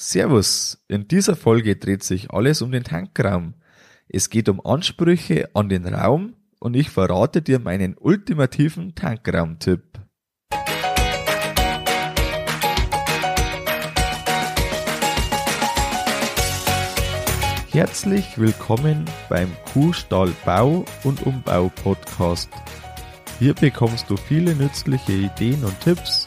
Servus, in dieser Folge dreht sich alles um den Tankraum. Es geht um Ansprüche an den Raum und ich verrate dir meinen ultimativen Tankraumtipp. Herzlich willkommen beim Kuhstall Bau und Umbau Podcast. Hier bekommst du viele nützliche Ideen und Tipps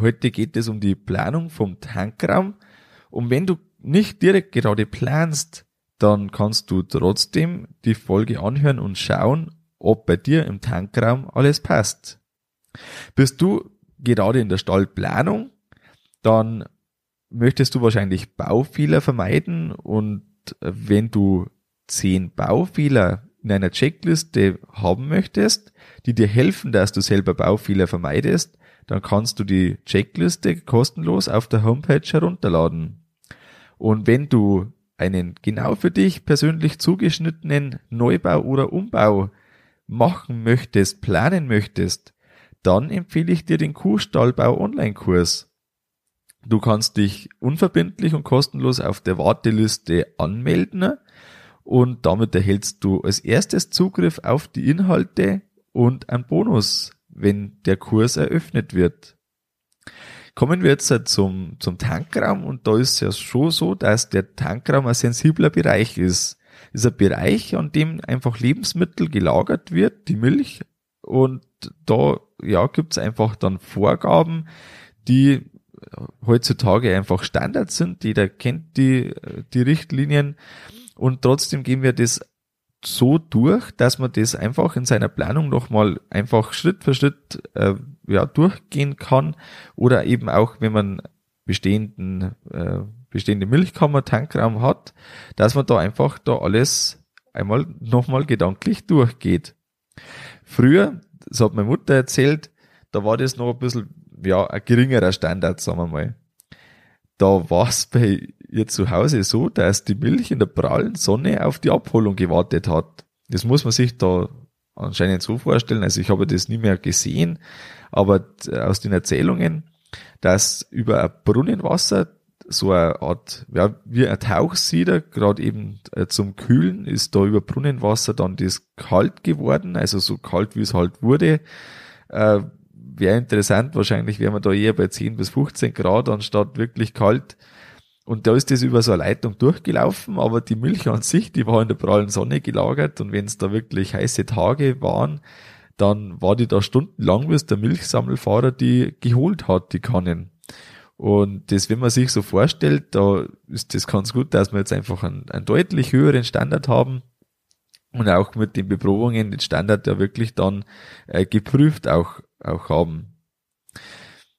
Heute geht es um die Planung vom Tankraum. Und wenn du nicht direkt gerade planst, dann kannst du trotzdem die Folge anhören und schauen, ob bei dir im Tankraum alles passt. Bist du gerade in der Stallplanung, dann möchtest du wahrscheinlich Baufehler vermeiden und wenn du zehn Baufehler in einer Checkliste haben möchtest, die dir helfen, dass du selber Baufehler vermeidest, dann kannst du die Checkliste kostenlos auf der Homepage herunterladen. Und wenn du einen genau für dich persönlich zugeschnittenen Neubau oder Umbau machen möchtest, planen möchtest, dann empfehle ich dir den Kuhstallbau Online-Kurs. Du kannst dich unverbindlich und kostenlos auf der Warteliste anmelden und damit erhältst du als erstes Zugriff auf die Inhalte und einen Bonus, wenn der Kurs eröffnet wird. Kommen wir jetzt zum, zum Tankraum und da ist es ja schon so, dass der Tankraum ein sensibler Bereich ist. ist ein Bereich, an dem einfach Lebensmittel gelagert wird, die Milch und da ja gibt's einfach dann Vorgaben, die heutzutage einfach Standard sind. Jeder kennt die, die Richtlinien und trotzdem gehen wir das so durch, dass man das einfach in seiner Planung nochmal einfach Schritt für Schritt äh, ja, durchgehen kann oder eben auch, wenn man bestehenden, äh, bestehende Milchkammer, Tankraum hat, dass man da einfach da alles einmal nochmal gedanklich durchgeht. Früher, das hat meine Mutter erzählt, da war das noch ein bisschen, ja, ein geringerer Standard, sagen wir mal. Da war es bei ihr zu Hause so, dass die Milch in der prallen Sonne auf die Abholung gewartet hat. Das muss man sich da anscheinend so vorstellen. Also ich habe das nie mehr gesehen, aber aus den Erzählungen, dass über ein Brunnenwasser so eine Art, ja, wie ein Tauchsieder, gerade eben äh, zum Kühlen, ist da über Brunnenwasser dann das kalt geworden, also so kalt, wie es halt wurde. Äh, Wäre interessant, wahrscheinlich wären wir da eher bei 10 bis 15 Grad, anstatt wirklich kalt. Und da ist das über so eine Leitung durchgelaufen, aber die Milch an sich, die war in der prallen Sonne gelagert und wenn es da wirklich heiße Tage waren, dann war die da stundenlang, bis der Milchsammelfahrer die geholt hat, die Kannen. Und das, wenn man sich so vorstellt, da ist das ganz gut, dass wir jetzt einfach einen, einen deutlich höheren Standard haben und auch mit den Beprobungen den Standard ja wirklich dann äh, geprüft auch, auch haben.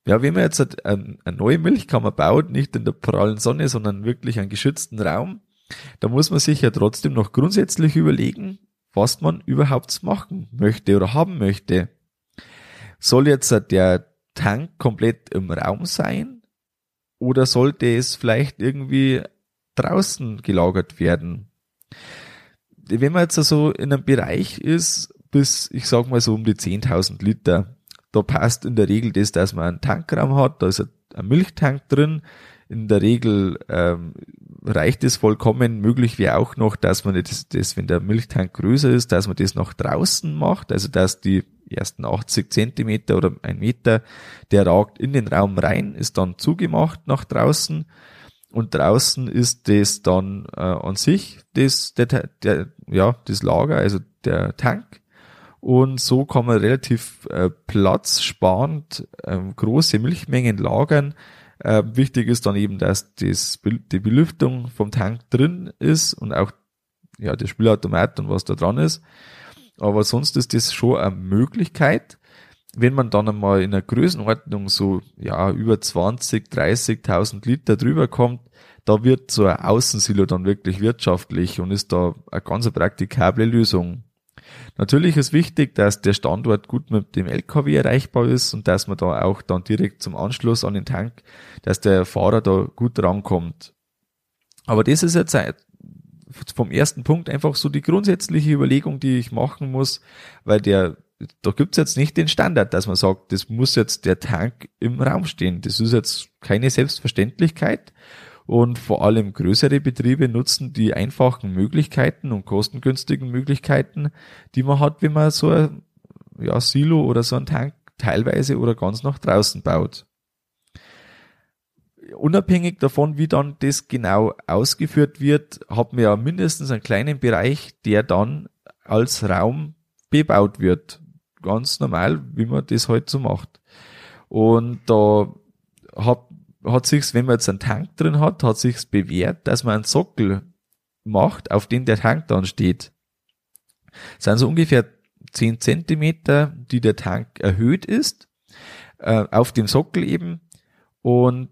Ja, wenn man jetzt eine, eine neue Milchkammer baut, nicht in der prallen Sonne, sondern wirklich einen geschützten Raum, da muss man sich ja trotzdem noch grundsätzlich überlegen, was man überhaupt machen möchte oder haben möchte. Soll jetzt der Tank komplett im Raum sein? Oder sollte es vielleicht irgendwie draußen gelagert werden? Wenn man jetzt also in einem Bereich ist, bis, ich sag mal so um die 10.000 Liter, da passt in der Regel das, dass man einen Tankraum hat, da ist ein Milchtank drin. In der Regel ähm, reicht es vollkommen. Möglich wäre auch noch, dass man das, das, wenn der Milchtank größer ist, dass man das noch draußen macht, also dass die ersten 80 Zentimeter oder ein Meter, der ragt in den Raum rein, ist dann zugemacht nach draußen und draußen ist das dann äh, an sich das, der, der, ja, das Lager, also der Tank und so kann man relativ äh, platzsparend äh, große Milchmengen lagern. Äh, wichtig ist dann eben, dass das, die Belüftung vom Tank drin ist und auch ja, der Spülautomat und was da dran ist. Aber sonst ist das schon eine Möglichkeit. wenn man dann einmal in einer Größenordnung so, ja, über 20, 30.000 Liter drüber kommt, da wird so ein Außensilo dann wirklich wirtschaftlich und ist da eine ganz praktikable Lösung. Natürlich ist wichtig, dass der Standort gut mit dem LKW erreichbar ist und dass man da auch dann direkt zum Anschluss an den Tank, dass der Fahrer da gut rankommt. Aber das ist jetzt vom ersten Punkt einfach so die grundsätzliche Überlegung, die ich machen muss, weil der da gibt's jetzt nicht den Standard, dass man sagt, das muss jetzt der Tank im Raum stehen. Das ist jetzt keine Selbstverständlichkeit. Und vor allem größere Betriebe nutzen die einfachen Möglichkeiten und kostengünstigen Möglichkeiten, die man hat, wenn man so ein ja, Silo oder so ein Tank teilweise oder ganz nach draußen baut unabhängig davon, wie dann das genau ausgeführt wird, hat man ja mindestens einen kleinen Bereich, der dann als Raum bebaut wird. Ganz normal, wie man das halt so macht. Und da hat, hat sich's, wenn man jetzt einen Tank drin hat, hat sich's bewährt, dass man einen Sockel macht, auf dem der Tank dann steht. Das sind so ungefähr 10 Zentimeter, die der Tank erhöht ist, äh, auf dem Sockel eben. Und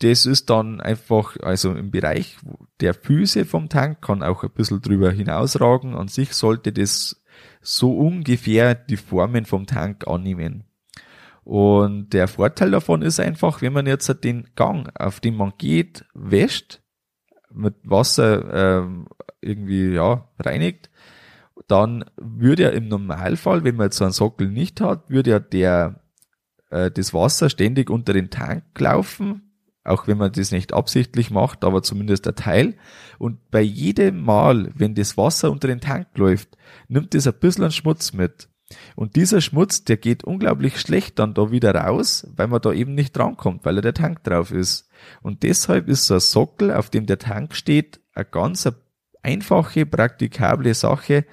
das ist dann einfach, also im Bereich der Füße vom Tank kann auch ein bisschen drüber hinausragen. An sich sollte das so ungefähr die Formen vom Tank annehmen. Und der Vorteil davon ist einfach, wenn man jetzt den Gang, auf den man geht, wäscht, mit Wasser ähm, irgendwie ja reinigt, dann würde ja im Normalfall, wenn man jetzt so einen Sockel nicht hat, würde ja der äh, das Wasser ständig unter den Tank laufen, auch wenn man das nicht absichtlich macht, aber zumindest der Teil. Und bei jedem Mal, wenn das Wasser unter den Tank läuft, nimmt das ein bisschen Schmutz mit. Und dieser Schmutz, der geht unglaublich schlecht dann da wieder raus, weil man da eben nicht drankommt, weil er der Tank drauf ist. Und deshalb ist so ein Sockel, auf dem der Tank steht, eine ganz einfache, praktikable Sache,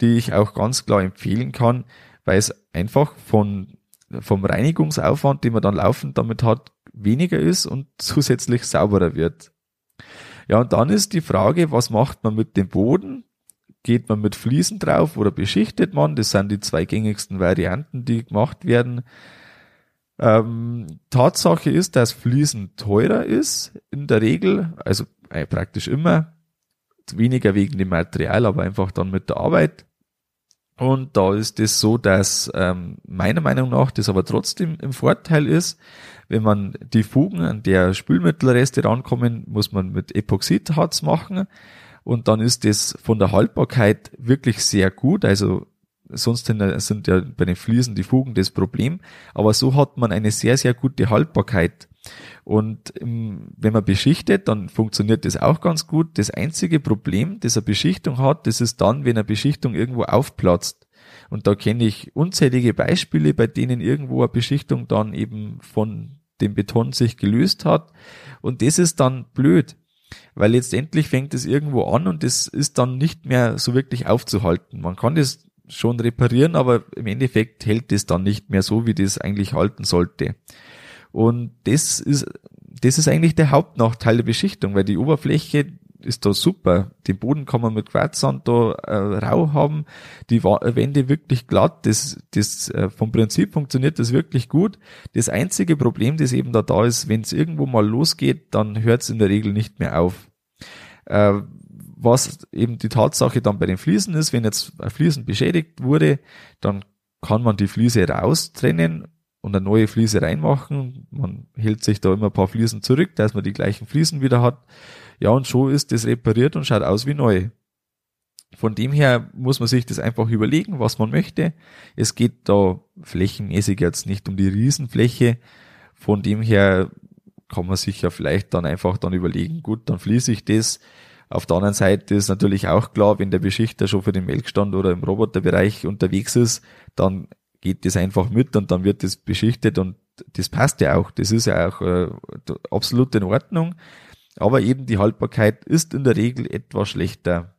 die ich auch ganz klar empfehlen kann, weil es einfach von, vom Reinigungsaufwand, den man dann laufend damit hat, weniger ist und zusätzlich sauberer wird. Ja, und dann ist die Frage, was macht man mit dem Boden? Geht man mit Fliesen drauf oder beschichtet man? Das sind die zwei gängigsten Varianten, die gemacht werden. Ähm, Tatsache ist, dass Fliesen teurer ist in der Regel, also äh, praktisch immer, weniger wegen dem Material, aber einfach dann mit der Arbeit. Und da ist es so, dass ähm, meiner Meinung nach das aber trotzdem im Vorteil ist, wenn man die Fugen, an der Spülmittelreste rankommen, muss man mit Epoxidharz machen. Und dann ist das von der Haltbarkeit wirklich sehr gut. Also sonst sind ja bei den Fliesen die Fugen das Problem. Aber so hat man eine sehr, sehr gute Haltbarkeit. Und wenn man beschichtet, dann funktioniert das auch ganz gut. Das einzige Problem, das eine Beschichtung hat, das ist dann, wenn eine Beschichtung irgendwo aufplatzt. Und da kenne ich unzählige Beispiele, bei denen irgendwo eine Beschichtung dann eben von dem Beton sich gelöst hat. Und das ist dann blöd, weil letztendlich fängt es irgendwo an und das ist dann nicht mehr so wirklich aufzuhalten. Man kann das schon reparieren, aber im Endeffekt hält es dann nicht mehr so, wie das eigentlich halten sollte. Und das ist, das ist eigentlich der Hauptnachteil der Beschichtung, weil die Oberfläche ist da super. Den Boden kann man mit Quarzsand da äh, rau haben, die Wände wirklich glatt. Das, das äh, vom Prinzip funktioniert das wirklich gut. Das einzige Problem, das eben da da ist, wenn es irgendwo mal losgeht, dann hört es in der Regel nicht mehr auf. Äh, was eben die Tatsache dann bei den Fliesen ist, wenn jetzt ein Fliesen beschädigt wurde, dann kann man die Fliese raustrennen und eine neue Fliese reinmachen. Man hält sich da immer ein paar Fliesen zurück, dass man die gleichen Fliesen wieder hat. Ja, und schon ist das repariert und schaut aus wie neu. Von dem her muss man sich das einfach überlegen, was man möchte. Es geht da flächenmäßig jetzt nicht um die Riesenfläche. Von dem her kann man sich ja vielleicht dann einfach dann überlegen, gut, dann fließe ich das. Auf der anderen Seite ist natürlich auch klar, wenn der Beschichter schon für den Melkstand oder im Roboterbereich unterwegs ist, dann geht das einfach mit und dann wird das beschichtet und das passt ja auch. Das ist ja auch äh, absolut in Ordnung. Aber eben die Haltbarkeit ist in der Regel etwas schlechter.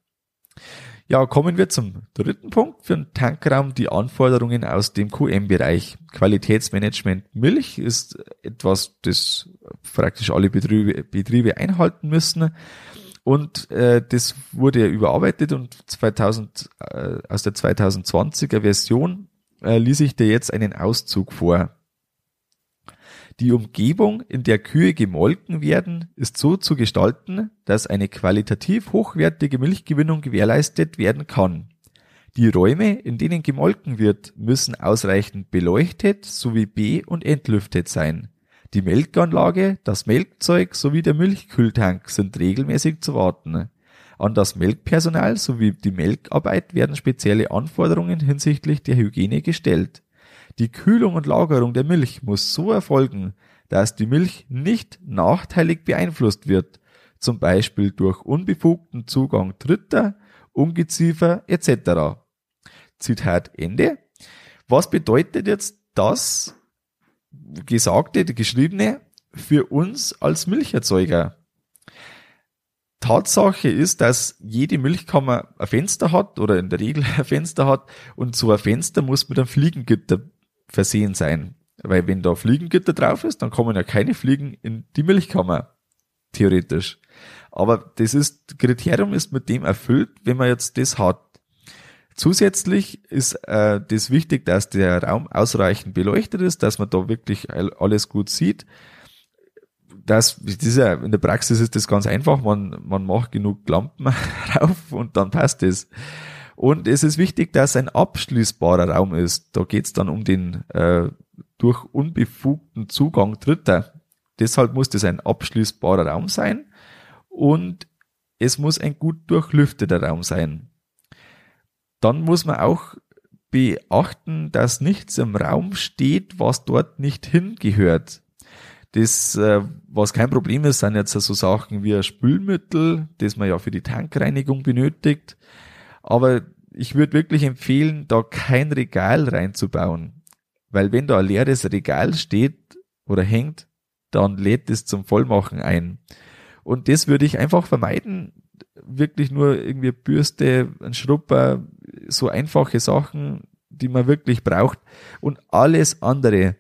Ja, kommen wir zum dritten Punkt für den Tankraum, die Anforderungen aus dem QM-Bereich. Qualitätsmanagement Milch ist etwas, das praktisch alle Betriebe, Betriebe einhalten müssen. Und äh, das wurde überarbeitet und 2000, äh, aus der 2020er Version äh, ließ ich dir jetzt einen Auszug vor. Die Umgebung, in der Kühe gemolken werden, ist so zu gestalten, dass eine qualitativ hochwertige Milchgewinnung gewährleistet werden kann. Die Räume, in denen gemolken wird, müssen ausreichend beleuchtet sowie be- und entlüftet sein. Die Melkanlage, das Melkzeug sowie der Milchkühltank sind regelmäßig zu warten. An das Melkpersonal sowie die Melkarbeit werden spezielle Anforderungen hinsichtlich der Hygiene gestellt. Die Kühlung und Lagerung der Milch muss so erfolgen, dass die Milch nicht nachteilig beeinflusst wird, zum Beispiel durch unbefugten Zugang Dritter, Ungeziefer etc. Zitat Ende. Was bedeutet jetzt das Gesagte, die Geschriebene für uns als Milcherzeuger? Tatsache ist, dass jede Milchkammer ein Fenster hat oder in der Regel ein Fenster hat und so ein Fenster muss mit einem Fliegengitter versehen sein. Weil wenn da Fliegengitter drauf ist, dann kommen ja keine Fliegen in die Milchkammer. Theoretisch. Aber das ist, Kriterium ist mit dem erfüllt, wenn man jetzt das hat. Zusätzlich ist äh, das wichtig, dass der Raum ausreichend beleuchtet ist, dass man da wirklich alles gut sieht. Das, das ist ja, in der Praxis ist das ganz einfach. Man, man macht genug Lampen rauf und dann passt es. Und es ist wichtig, dass ein abschließbarer Raum ist. Da geht es dann um den äh, durch unbefugten Zugang Dritter. Deshalb muss das ein abschließbarer Raum sein und es muss ein gut durchlüfteter Raum sein. Dann muss man auch beachten, dass nichts im Raum steht, was dort nicht hingehört. Das, äh, was kein Problem ist, sind jetzt so Sachen wie Spülmittel, das man ja für die Tankreinigung benötigt. Aber ich würde wirklich empfehlen, da kein Regal reinzubauen. Weil wenn da ein leeres Regal steht oder hängt, dann lädt es zum Vollmachen ein. Und das würde ich einfach vermeiden. Wirklich nur irgendwie Bürste, ein Schrupper, so einfache Sachen, die man wirklich braucht. Und alles andere,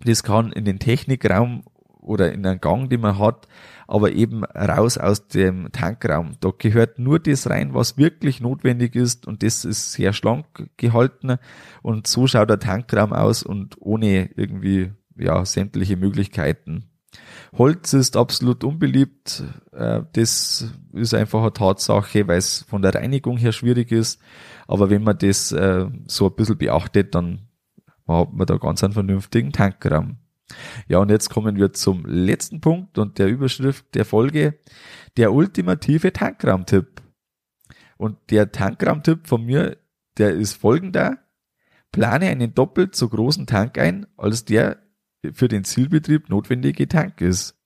das kann in den Technikraum oder in einen Gang, den man hat, aber eben raus aus dem Tankraum. Da gehört nur das rein, was wirklich notwendig ist und das ist sehr schlank gehalten und so schaut der Tankraum aus und ohne irgendwie ja sämtliche Möglichkeiten. Holz ist absolut unbeliebt. Äh, das ist einfach eine Tatsache, weil es von der Reinigung her schwierig ist. Aber wenn man das äh, so ein bisschen beachtet, dann hat man da ganz einen vernünftigen Tankraum. Ja, und jetzt kommen wir zum letzten Punkt und der Überschrift der Folge, der ultimative Tankraumtipp. Und der Tankraumtipp von mir, der ist folgender. Plane einen doppelt so großen Tank ein, als der für den Zielbetrieb notwendige Tank ist.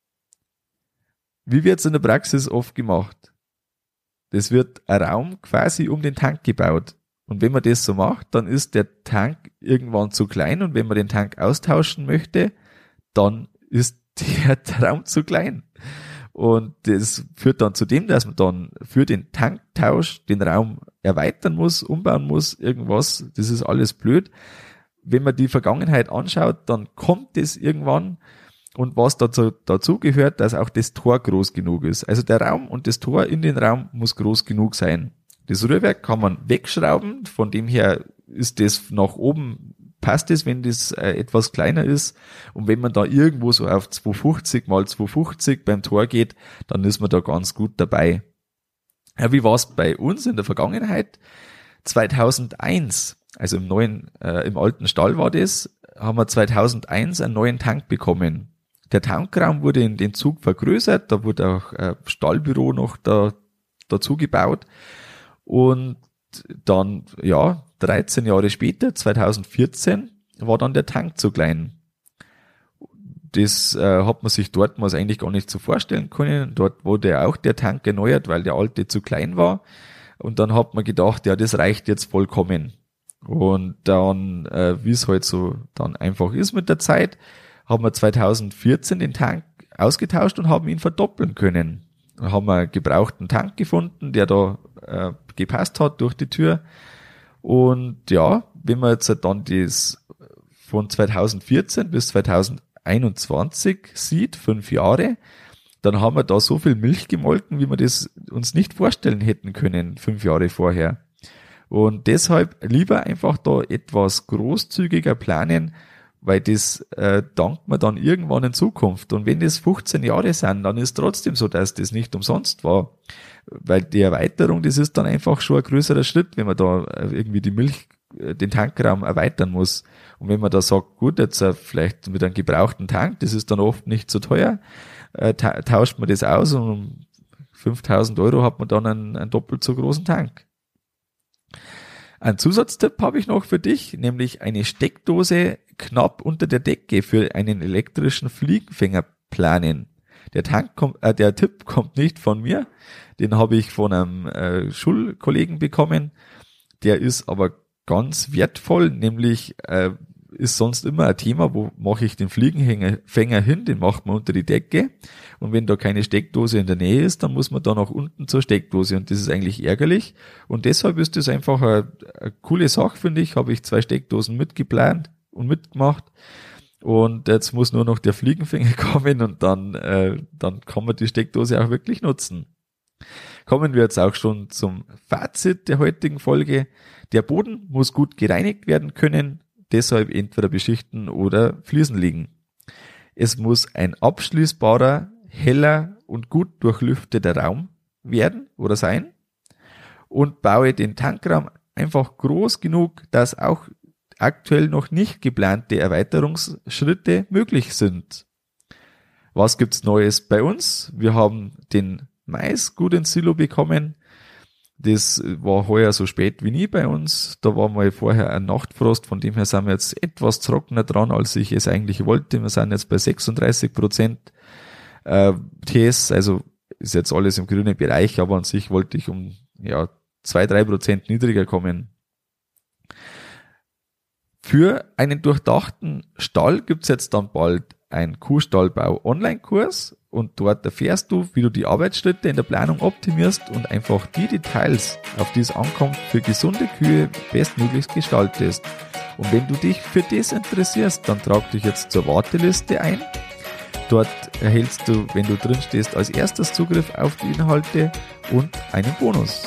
Wie wird es in der Praxis oft gemacht? Das wird ein Raum quasi um den Tank gebaut. Und wenn man das so macht, dann ist der Tank irgendwann zu klein und wenn man den Tank austauschen möchte, dann ist der Raum zu klein. Und das führt dann zu dem, dass man dann für den Tanktausch den Raum erweitern muss, umbauen muss, irgendwas. Das ist alles blöd. Wenn man die Vergangenheit anschaut, dann kommt es irgendwann. Und was dazu, dazu gehört, dass auch das Tor groß genug ist. Also der Raum und das Tor in den Raum muss groß genug sein. Das Rührwerk kann man wegschrauben, von dem her ist das nach oben passt es, wenn das äh, etwas kleiner ist. Und wenn man da irgendwo so auf 250 mal 250 beim Tor geht, dann ist man da ganz gut dabei. Ja, wie war es bei uns in der Vergangenheit? 2001, also im neuen, äh, im alten Stall war das, haben wir 2001 einen neuen Tank bekommen. Der Tankraum wurde in den Zug vergrößert, da wurde auch äh, Stallbüro noch da, dazu gebaut. Und dann, ja, 13 Jahre später, 2014, war dann der Tank zu klein. Das äh, hat man sich dort mal eigentlich gar nicht so vorstellen können. Dort wurde auch der Tank erneuert, weil der alte zu klein war. Und dann hat man gedacht, ja, das reicht jetzt vollkommen. Und dann, äh, wie es halt so dann einfach ist mit der Zeit, haben wir 2014 den Tank ausgetauscht und haben ihn verdoppeln können. Dann haben wir gebrauchten Tank gefunden, der da äh, gepasst hat durch die Tür. Und ja, wenn man jetzt dann das von 2014 bis 2021 sieht, fünf Jahre, dann haben wir da so viel Milch gemolken, wie wir das uns nicht vorstellen hätten können, fünf Jahre vorher. Und deshalb lieber einfach da etwas großzügiger planen, weil das äh, dankt man dann irgendwann in Zukunft. Und wenn das 15 Jahre sind, dann ist trotzdem so, dass das nicht umsonst war. Weil die Erweiterung, das ist dann einfach schon ein größerer Schritt, wenn man da äh, irgendwie die Milch, äh, den Tankraum erweitern muss. Und wenn man da sagt, gut, jetzt äh, vielleicht mit einem gebrauchten Tank, das ist dann oft nicht so teuer, äh, ta tauscht man das aus und um 5000 Euro hat man dann einen, einen doppelt so großen Tank. Ein Zusatztipp habe ich noch für dich, nämlich eine Steckdose knapp unter der Decke für einen elektrischen Fliegenfänger planen. Der Tank kommt, äh, der Tipp kommt nicht von mir, den habe ich von einem äh, Schulkollegen bekommen. Der ist aber ganz wertvoll, nämlich äh, ist sonst immer ein Thema, wo mache ich den Fliegenfänger hin, den macht man unter die Decke und wenn da keine Steckdose in der Nähe ist, dann muss man da nach unten zur Steckdose und das ist eigentlich ärgerlich und deshalb ist das einfach eine, eine coole Sache, finde ich, habe ich zwei Steckdosen mitgeplant und mitgemacht. Und jetzt muss nur noch der Fliegenfänger kommen und dann, äh, dann kann man die Steckdose auch wirklich nutzen. Kommen wir jetzt auch schon zum Fazit der heutigen Folge. Der Boden muss gut gereinigt werden können, deshalb entweder beschichten oder Fliesen liegen. Es muss ein abschließbarer, heller und gut durchlüfteter Raum werden oder sein und baue den Tankraum einfach groß genug, dass auch aktuell noch nicht geplante Erweiterungsschritte möglich sind. Was gibt's Neues bei uns? Wir haben den Mais gut ins Silo bekommen. Das war heuer so spät wie nie bei uns. Da war mal vorher ein Nachtfrost, von dem her sind wir jetzt etwas trockener dran, als ich es eigentlich wollte. Wir sind jetzt bei 36 Prozent äh, TS, also ist jetzt alles im grünen Bereich, aber an sich wollte ich um ja zwei drei Prozent niedriger kommen. Für einen durchdachten Stall gibt's jetzt dann bald ein Kuhstallbau Online-Kurs und dort erfährst du, wie du die Arbeitsschritte in der Planung optimierst und einfach die Details, auf die es ankommt, für gesunde Kühe bestmöglichst gestaltest. Und wenn du dich für das interessierst, dann trag dich jetzt zur Warteliste ein. Dort erhältst du, wenn du drin stehst, als erstes Zugriff auf die Inhalte und einen Bonus.